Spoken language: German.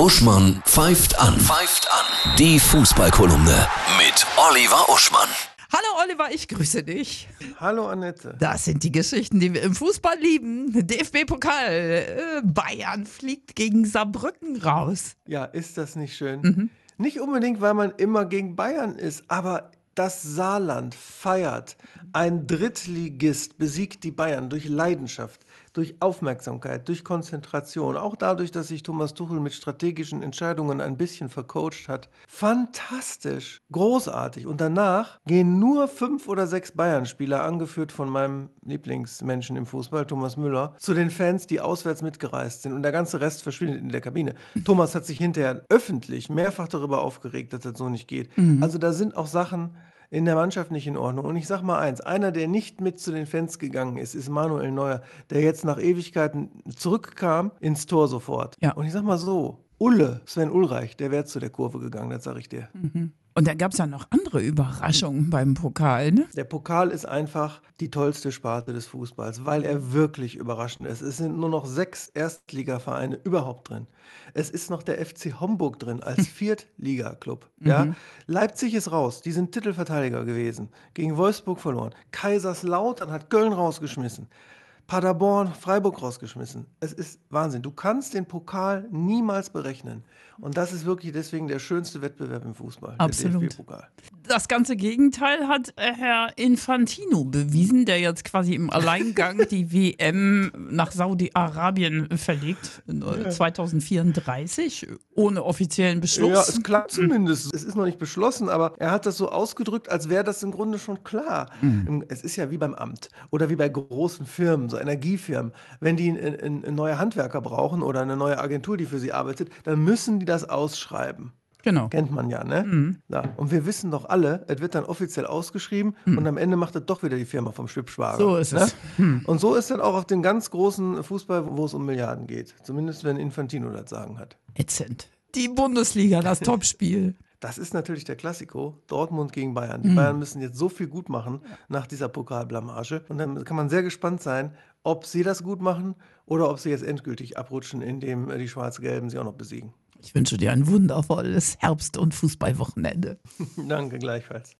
Uschmann pfeift an. Pfeift an. Die Fußballkolumne mit Oliver Uschmann. Hallo Oliver, ich grüße dich. Hallo Annette. Das sind die Geschichten, die wir im Fußball lieben. DFB-Pokal. Äh, Bayern fliegt gegen Saarbrücken raus. Ja, ist das nicht schön? Mhm. Nicht unbedingt, weil man immer gegen Bayern ist, aber das Saarland feiert. Ein Drittligist besiegt die Bayern durch Leidenschaft, durch Aufmerksamkeit, durch Konzentration, auch dadurch, dass sich Thomas Tuchel mit strategischen Entscheidungen ein bisschen vercoacht hat. Fantastisch, großartig. Und danach gehen nur fünf oder sechs Bayern-Spieler, angeführt von meinem Lieblingsmenschen im Fußball, Thomas Müller, zu den Fans, die auswärts mitgereist sind. Und der ganze Rest verschwindet in der Kabine. Thomas hat sich hinterher öffentlich mehrfach darüber aufgeregt, dass das so nicht geht. Also da sind auch Sachen in der Mannschaft nicht in Ordnung. Und ich sag mal eins, einer, der nicht mit zu den Fans gegangen ist, ist Manuel Neuer, der jetzt nach Ewigkeiten zurückkam ins Tor sofort. Ja. Und ich sag mal so, Ulle, Sven Ulreich, der wäre zu der Kurve gegangen, das sag ich dir. Und dann gab es ja noch andere Überraschungen beim Pokal, ne? Der Pokal ist einfach die tollste Sparte des Fußballs, weil er wirklich überraschend ist. Es sind nur noch sechs Erstligavereine überhaupt drin. Es ist noch der FC Homburg drin als Viertligaklub. Ja? Leipzig ist raus, die sind Titelverteidiger gewesen, gegen Wolfsburg verloren. Kaiserslautern hat Köln rausgeschmissen. Paderborn, Freiburg rausgeschmissen. Es ist Wahnsinn. Du kannst den Pokal niemals berechnen. Und das ist wirklich deswegen der schönste Wettbewerb im Fußball. Absolut. Das ganze Gegenteil hat äh, Herr Infantino bewiesen, der jetzt quasi im Alleingang die WM nach Saudi-Arabien verlegt, äh, 2034, ohne offiziellen Beschluss. Ja, es klappt zumindest. Es ist noch nicht beschlossen, aber er hat das so ausgedrückt, als wäre das im Grunde schon klar. Mhm. Es ist ja wie beim Amt oder wie bei großen Firmen, Energiefirmen. Wenn die einen, neue Handwerker brauchen oder eine neue Agentur, die für sie arbeitet, dann müssen die das ausschreiben. Genau. Kennt man ja, ne? Mhm. Ja. Und wir wissen doch alle, es wird dann offiziell ausgeschrieben und am Ende macht es doch wieder die Firma vom Schwibschwager. Mhm. So ist ne? es. Hm. Und so ist dann auch auf dem ganz großen Fußball, wo es um Milliarden geht. Zumindest wenn Infantino das Sagen hat. Ätzend. Die Bundesliga, das Topspiel. Das ist natürlich der Klassiko, Dortmund gegen Bayern. Mhm. Die Bayern müssen jetzt so viel gut machen nach dieser Pokalblamage. Und dann kann man sehr gespannt sein, ob sie das gut machen oder ob sie jetzt endgültig abrutschen, indem äh, die Schwarz-Gelben sie auch noch besiegen. Ich wünsche dir ein wundervolles Herbst- und Fußballwochenende. Danke gleichfalls.